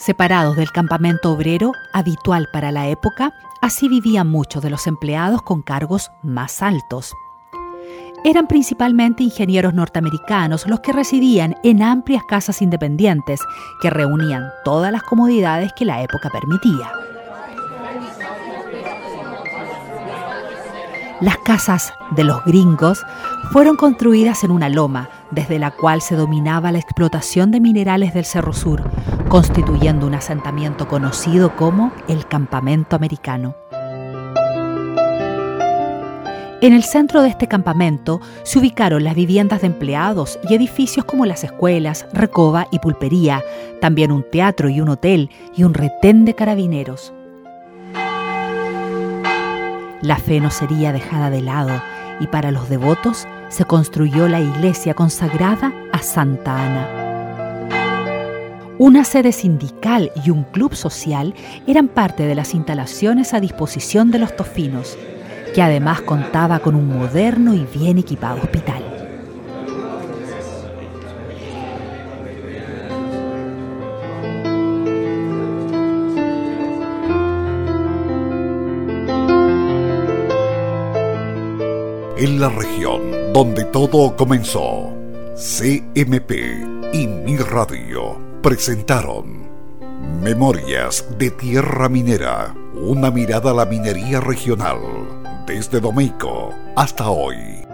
Separados del campamento obrero, habitual para la época, así vivían muchos de los empleados con cargos más altos. Eran principalmente ingenieros norteamericanos los que residían en amplias casas independientes que reunían todas las comodidades que la época permitía. Las casas de los gringos fueron construidas en una loma, desde la cual se dominaba la explotación de minerales del Cerro Sur, constituyendo un asentamiento conocido como el Campamento Americano. En el centro de este campamento se ubicaron las viviendas de empleados y edificios como las escuelas, recoba y pulpería, también un teatro y un hotel y un retén de carabineros. La fe no sería dejada de lado y para los devotos se construyó la iglesia consagrada a Santa Ana. Una sede sindical y un club social eran parte de las instalaciones a disposición de los tofinos, que además contaba con un moderno y bien equipado hospital. en la región donde todo comenzó. CMP y Mi Radio presentaron Memorias de Tierra Minera, una mirada a la minería regional, desde Domeico hasta hoy.